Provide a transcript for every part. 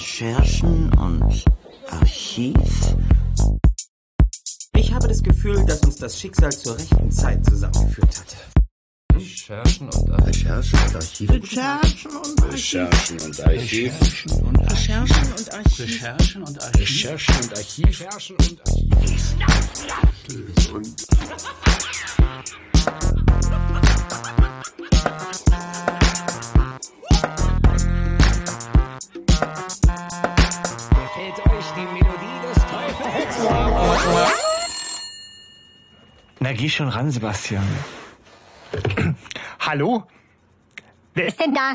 Recherchen und Archiv. Ich habe das Gefühl, dass uns das Schicksal zur rechten Zeit zusammengeführt hat. Recherchen und Archiv. Recherchen und Archiv. Recherchen und Archiv. Recherchen und Archiv. Recherchen und Archiv. Recherchen und Archiv. Recherchen und Archiv. Recherchen und Archiv. Fällt Geh schon ran, Sebastian. Hallo? Wer ist denn da?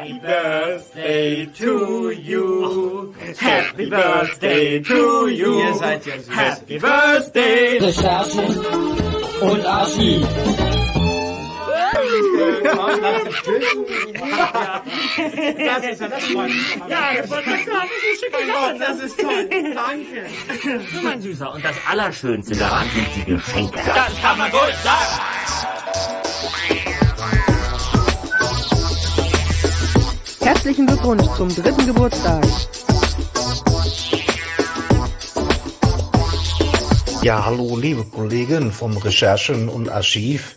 Happy birthday to you. Happy birthday to you. Ihr seid ja süß. Happy birthday. Recherchen und Archiv. Das ist ja das freut. Ja, das wollte ich sagen. Das ist toll. Danke. So, mein Süßer, und das Allerschönste daran sind die Geschenke. Das kann man wohl sagen. Herzlichen Glückwunsch zum dritten Geburtstag. Ja, hallo liebe Kollegen vom Recherchen und Archiv.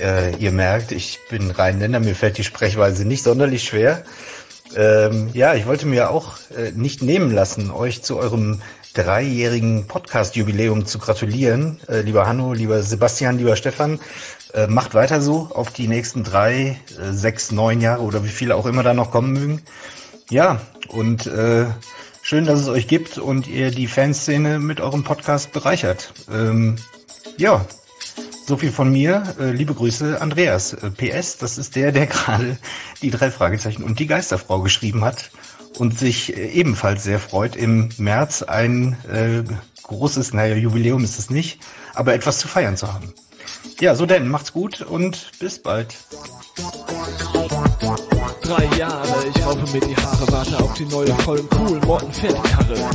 Äh, ihr merkt, ich bin Rheinländer, mir fällt die Sprechweise nicht sonderlich schwer. Ähm, ja, ich wollte mir auch äh, nicht nehmen lassen, euch zu eurem dreijährigen Podcast-Jubiläum zu gratulieren. Äh, lieber Hanno, lieber Sebastian, lieber Stefan, äh, macht weiter so auf die nächsten drei, äh, sechs, neun Jahre oder wie viele auch immer da noch kommen mögen. Ja, und äh, schön, dass es euch gibt und ihr die Fanszene mit eurem Podcast bereichert. Ähm, ja, so viel von mir. Äh, liebe Grüße, Andreas. Äh, PS, das ist der, der gerade die drei Fragezeichen und die Geisterfrau geschrieben hat und sich äh, ebenfalls sehr freut, im März ein äh, großes, naja, Jubiläum ist es nicht, aber etwas zu feiern zu haben. Ja, so denn, macht's gut und bis bald. Drei Jahre, ich raufe mir die Haare, warte auf die neue, vollen, coolen Morten-Fertigkarre.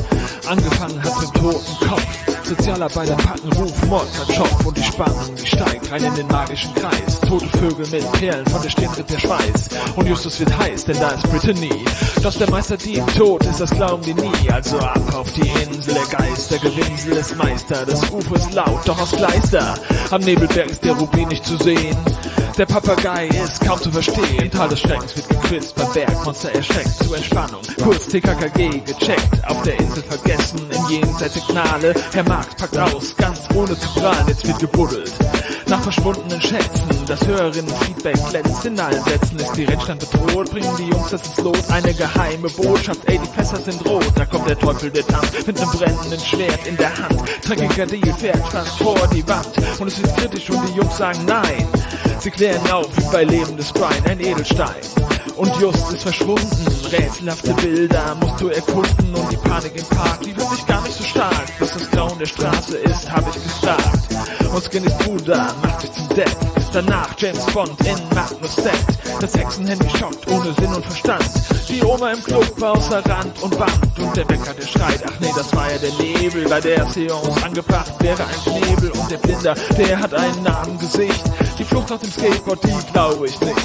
Angefangen hat mit toten Kopf. Sozialarbeiter packen Ruf, Mord, Schopf und die Spannung, die steigt rein in den magischen Kreis. Tote Vögel mit Perlen, von der Stirn tritt der Schweiß. Und Justus wird heiß, denn da ist Brittany. Doch der Meister Dieb tot ist, das glauben die nie. Also ab auf die Insel der Geister, Gewinsel ist Meister. Das Ufer ist laut, doch aus Gleister. Am Nebelberg ist der Rubin nicht zu sehen. Der Papagei ist kaum zu verstehen. Tal des Schreckens wird gequizt, beim Bergmonster erschreckt. Zur Entspannung. Kurz TKKG gecheckt, auf der Insel vergessen, im Jenseits der Gnade. Herr Marx packt aus, ganz ohne zu prahlen, jetzt wird gebuddelt. Nach verschwundenen Schätzen, das Hörerinnen-Feedback glänzt. In allen Sätzen, ist die Rennstand bedroht, bringen die Jungs das ins Lot, eine geheime Botschaft, ey, die Fässer sind rot, da kommt der Teufel der Tank, mit nem brennenden Schwert in der Hand, dreckiger Deal fährt fast vor die Wand, und es wird kritisch und die Jungs sagen nein, sie klären auf wie bei lebendes Brian, ein Edelstein. Und Just ist verschwunden, rätselhafte Bilder musst du erkunden und die Panik im Park, die wird sich gar nicht so stark. Bis das Grauen der Straße ist, hab ich gefragt. Und Skinny's Bruder macht sich zum Depp. Danach James Bond in Magnus Set. Das Hexenhandy schockt ohne Sinn und Verstand. Die Oma im Club war außer Rand und Band. Und der Bäcker, der schreit, ach nee, das war ja der Nebel. Bei der Seance angebracht wäre ein Knebel. Und der Blinder, der hat einen Namengesicht. Die Flucht auf dem Skateboard, die glaube ich nicht.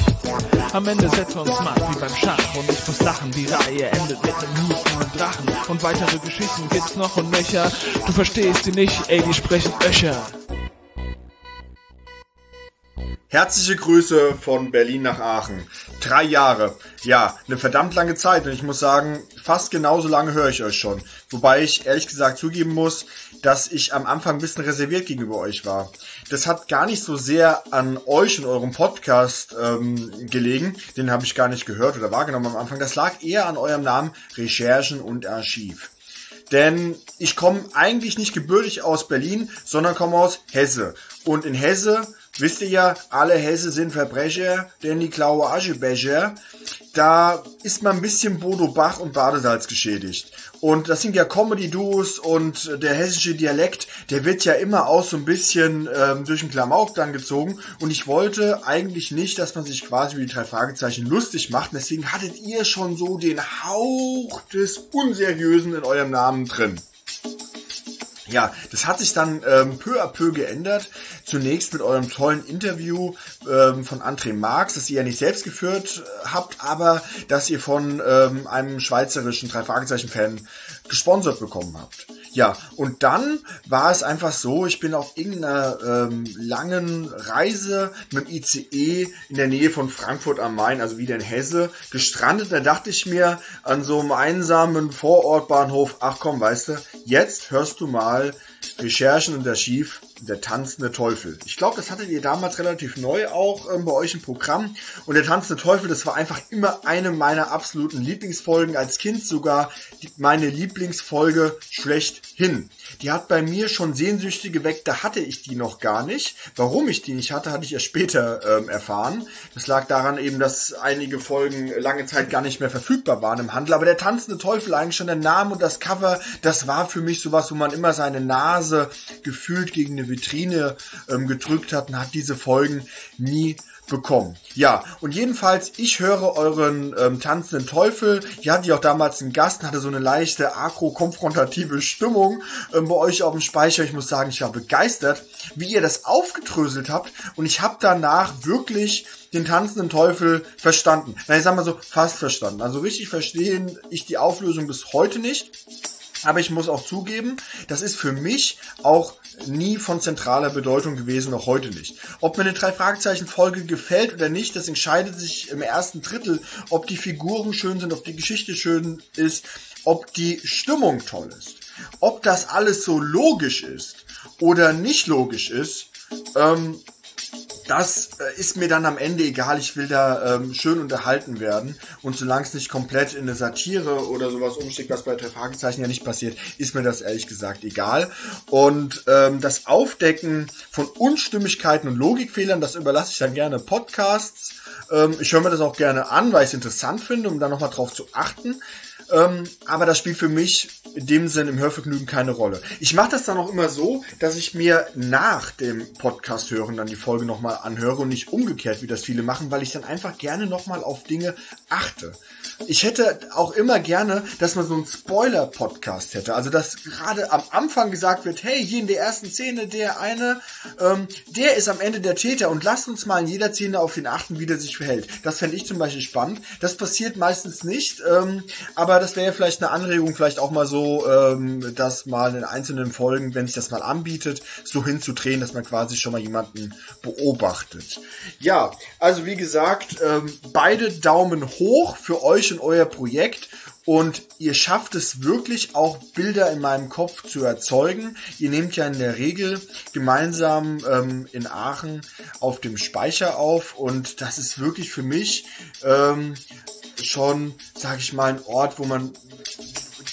Am Ende wir uns matt wie beim Schach und ich muss lachen. Die Reihe endet mit einem hustenden Drachen. Und weitere Geschichten gibt's noch und nöcher. Du verstehst sie nicht, ey, die sprechen Öcher. Herzliche Grüße von Berlin nach Aachen. Drei Jahre. Ja, eine verdammt lange Zeit und ich muss sagen, fast genauso lange höre ich euch schon. Wobei ich ehrlich gesagt zugeben muss, dass ich am Anfang ein bisschen reserviert gegenüber euch war. Das hat gar nicht so sehr an euch und eurem Podcast ähm, gelegen. Den habe ich gar nicht gehört oder wahrgenommen am Anfang. Das lag eher an eurem Namen Recherchen und Archiv. Denn ich komme eigentlich nicht gebürtig aus Berlin, sondern komme aus Hesse. Und in Hesse, wisst ihr ja, alle Hesse sind Verbrecher, denn die klaue Aschebecher. Da ist man ein bisschen Bodo Bach und Badesalz geschädigt. Und das sind ja Comedy-Duos und der hessische Dialekt, der wird ja immer auch so ein bisschen ähm, durch den Klamauk dann gezogen. Und ich wollte eigentlich nicht, dass man sich quasi wie die drei Fragezeichen lustig macht. Deswegen hattet ihr schon so den Hauch des Unseriösen in eurem Namen drin. Ja, das hat sich dann ähm, peu à peu geändert. Zunächst mit eurem tollen Interview ähm, von André Marx, das ihr ja nicht selbst geführt habt, aber das ihr von ähm, einem schweizerischen Drei-Fragezeichen-Fan gesponsert bekommen habt. Ja, und dann war es einfach so, ich bin auf irgendeiner ähm, langen Reise mit dem ICE in der Nähe von Frankfurt am Main, also wieder in Hesse, gestrandet. Da dachte ich mir an so einem einsamen Vorortbahnhof, ach komm, weißt du, jetzt hörst du mal Recherchen und Archiv, der tanzende Teufel. Ich glaube, das hattet ihr damals relativ neu auch ähm, bei euch im Programm. Und der tanzende Teufel, das war einfach immer eine meiner absoluten Lieblingsfolgen. Als Kind sogar die, meine Lieblingsfolge schlechthin. Die hat bei mir schon Sehnsüchte geweckt, da hatte ich die noch gar nicht. Warum ich die nicht hatte, hatte ich erst später ähm, erfahren. Das lag daran eben, dass einige Folgen lange Zeit gar nicht mehr verfügbar waren im Handel. Aber der tanzende Teufel, eigentlich schon der Name und das Cover, das war für mich sowas, wo man immer seine Nase gefühlt gegen eine Vitrine ähm, gedrückt hat und hat diese Folgen nie bekommen. Ja, und jedenfalls, ich höre euren ähm, tanzenden Teufel. Hier hatte ich auch damals einen Gast, hatte so eine leichte agro-konfrontative Stimmung ähm, bei euch auf dem Speicher. Ich muss sagen, ich war begeistert, wie ihr das aufgedröselt habt. Und ich habe danach wirklich den tanzenden Teufel verstanden. Na, ich sag mal so, fast verstanden. Also richtig verstehen ich die Auflösung bis heute nicht. Aber ich muss auch zugeben, das ist für mich auch nie von zentraler Bedeutung gewesen, noch heute nicht. Ob mir eine Drei-Fragezeichen-Folge gefällt oder nicht, das entscheidet sich im ersten Drittel, ob die Figuren schön sind, ob die Geschichte schön ist, ob die Stimmung toll ist. Ob das alles so logisch ist oder nicht logisch ist, ähm, das äh, ist mir dann am Ende egal. Ich will da ähm, schön unterhalten werden. Und solange es nicht komplett in eine Satire oder sowas umsteckt, was bei drei Fragezeichen ja nicht passiert, ist mir das ehrlich gesagt egal. Und ähm, das Aufdecken von Unstimmigkeiten und Logikfehlern, das überlasse ich dann gerne Podcasts. Ähm, ich höre mir das auch gerne an, weil ich es interessant finde, um da nochmal drauf zu achten. Ähm, aber das spielt für mich in dem Sinn im Hörvergnügen keine Rolle. Ich mache das dann auch immer so, dass ich mir nach dem Podcast hören dann die Folge nochmal anhöre und nicht umgekehrt, wie das viele machen, weil ich dann einfach gerne nochmal auf Dinge achte. Ich hätte auch immer gerne, dass man so einen Spoiler-Podcast hätte. Also, dass gerade am Anfang gesagt wird, hey, hier in der ersten Szene, der eine, ähm, der ist am Ende der Täter und lasst uns mal in jeder Szene auf ihn achten, wie der sich verhält. Das fände ich zum Beispiel spannend. Das passiert meistens nicht, ähm, aber das wäre vielleicht eine Anregung, vielleicht auch mal so, ähm, das mal in einzelnen Folgen, wenn sich das mal anbietet, so hinzudrehen, dass man quasi schon mal jemanden beobachtet. Ja, also wie gesagt, ähm, beide Daumen hoch für euch und euer Projekt. Und ihr schafft es wirklich auch Bilder in meinem Kopf zu erzeugen. Ihr nehmt ja in der Regel gemeinsam ähm, in Aachen auf dem Speicher auf und das ist wirklich für mich ähm, schon, sage ich mal, ein Ort, wo man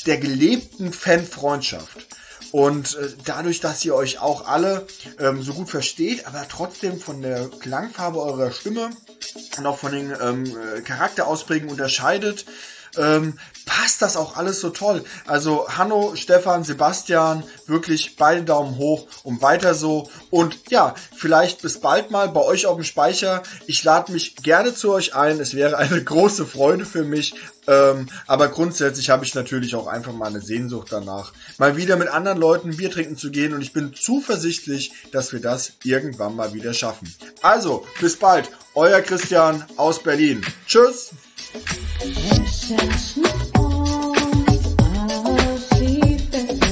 der gelebten Fanfreundschaft und äh, dadurch, dass ihr euch auch alle ähm, so gut versteht, aber trotzdem von der Klangfarbe eurer Stimme und auch von den ähm, äh, Charakterausprägungen unterscheidet, ähm, passt das auch alles so toll. Also Hanno, Stefan, Sebastian, wirklich beide Daumen hoch und weiter so. Und ja, vielleicht bis bald mal bei euch auf dem Speicher. Ich lade mich gerne zu euch ein. Es wäre eine große Freude für mich. Ähm, aber grundsätzlich habe ich natürlich auch einfach mal eine Sehnsucht danach, mal wieder mit anderen Leuten Bier trinken zu gehen. Und ich bin zuversichtlich, dass wir das irgendwann mal wieder schaffen. Also, bis bald. Euer Christian aus Berlin. Tschüss. Recherchen und Archiv des Drei-Fragezeichen.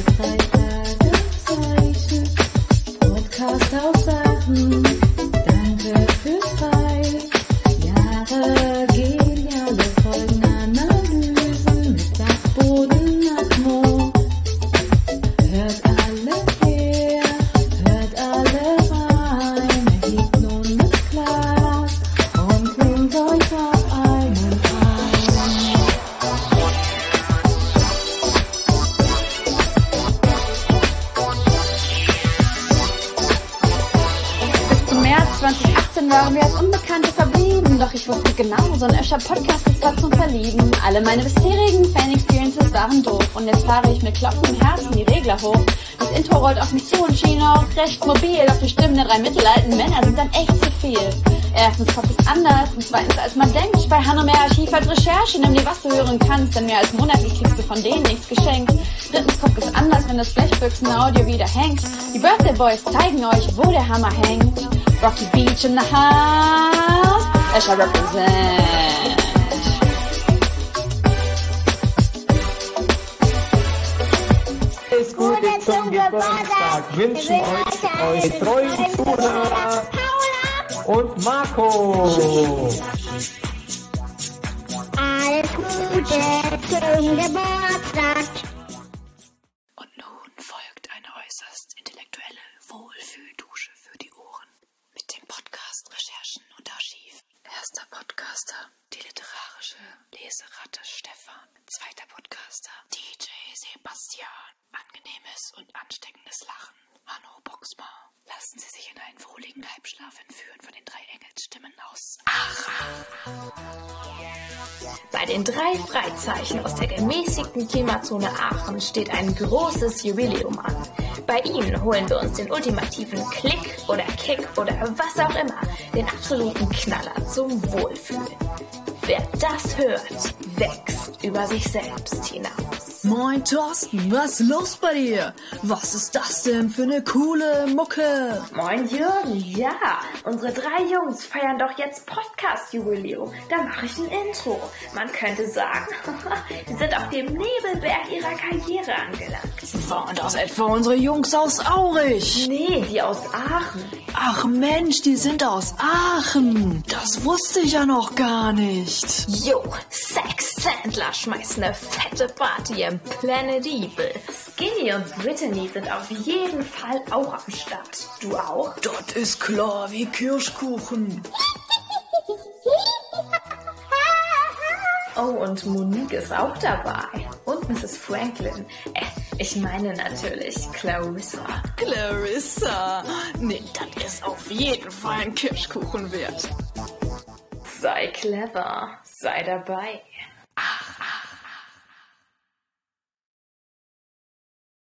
Doch ich wusste genau, so ein Öscher Podcast ist da zum Verlieben. Alle meine bisherigen Fan-Experiences waren doof. Und jetzt fahre ich mit klopfendem Herzen die Regler hoch. Das Intro rollt auf mich zu und schien auch recht mobil. Doch die Stimmen der drei mittelalten Männer sind dann echt zu viel. Erstens kommt es anders und zweitens als man denkt. Bei Hanomer Archiv als Recherche, nimm dir was du hören kannst, denn mehr als monatlich kriegst du von denen nichts geschenkt. Drittens kommt es anders, wenn das Blechbüchsen-Audio wieder hängt. Die Birthday Boys zeigen euch, wo der Hammer hängt. Rocky Beach in the house, Escher represent. Alles Gute zum Geburtstag wünschen euch eure treuen Zuhörer und Marco. Alles Gute zum Geburtstag. Und nun folgt eine äußerst intellektuelle Wohlfühldusche für die Ohren. Mit dem Podcast Recherchen und Archiv. Erster Podcaster, die literarische Leseratte Stefan. Zweiter Podcaster, DJ Sebastian. Angenehmes und ansteckendes Lachen. Hanno Boxmar. Lassen Sie sich in einen wohligen Halbschlaf entführen von den drei Engelsstimmen aus Aachen. Bei den drei Freizeichen aus der gemäßigten Klimazone Aachen steht ein großes Jubiläum an. Bei ihnen holen wir uns den ultimativen Klick oder Kick oder was auch immer, den absoluten Knaller zum Wohlfühlen. Wer das hört, wächst über sich selbst hinaus. Moin Thorsten, was ist los bei dir? Was ist das denn für eine coole Mucke? Moin Jürgen, ja, unsere drei Jungs feiern doch jetzt Podcast-Jubiläum. Da mache ich ein Intro. Man könnte sagen, sie sind auf dem Nebelberg ihrer Karriere angelangt. Waren das etwa unsere Jungs aus Aurich? Nee, die aus Aachen. Ach Mensch, die sind aus Aachen. Das wusste ich ja noch gar nicht. Jo, Sex Sandler schmeißt eine fette Party im Planet Evil. Skinny und Brittany sind auf jeden Fall auch am Start. Du auch? Das ist klar wie Kirschkuchen. Oh, und Monique ist auch dabei. Und Mrs. Franklin. Äh, ich meine natürlich Clarissa. Clarissa. Nee, das ist auf jeden Fall ein Kirschkuchen wert. Sei clever. Sei dabei.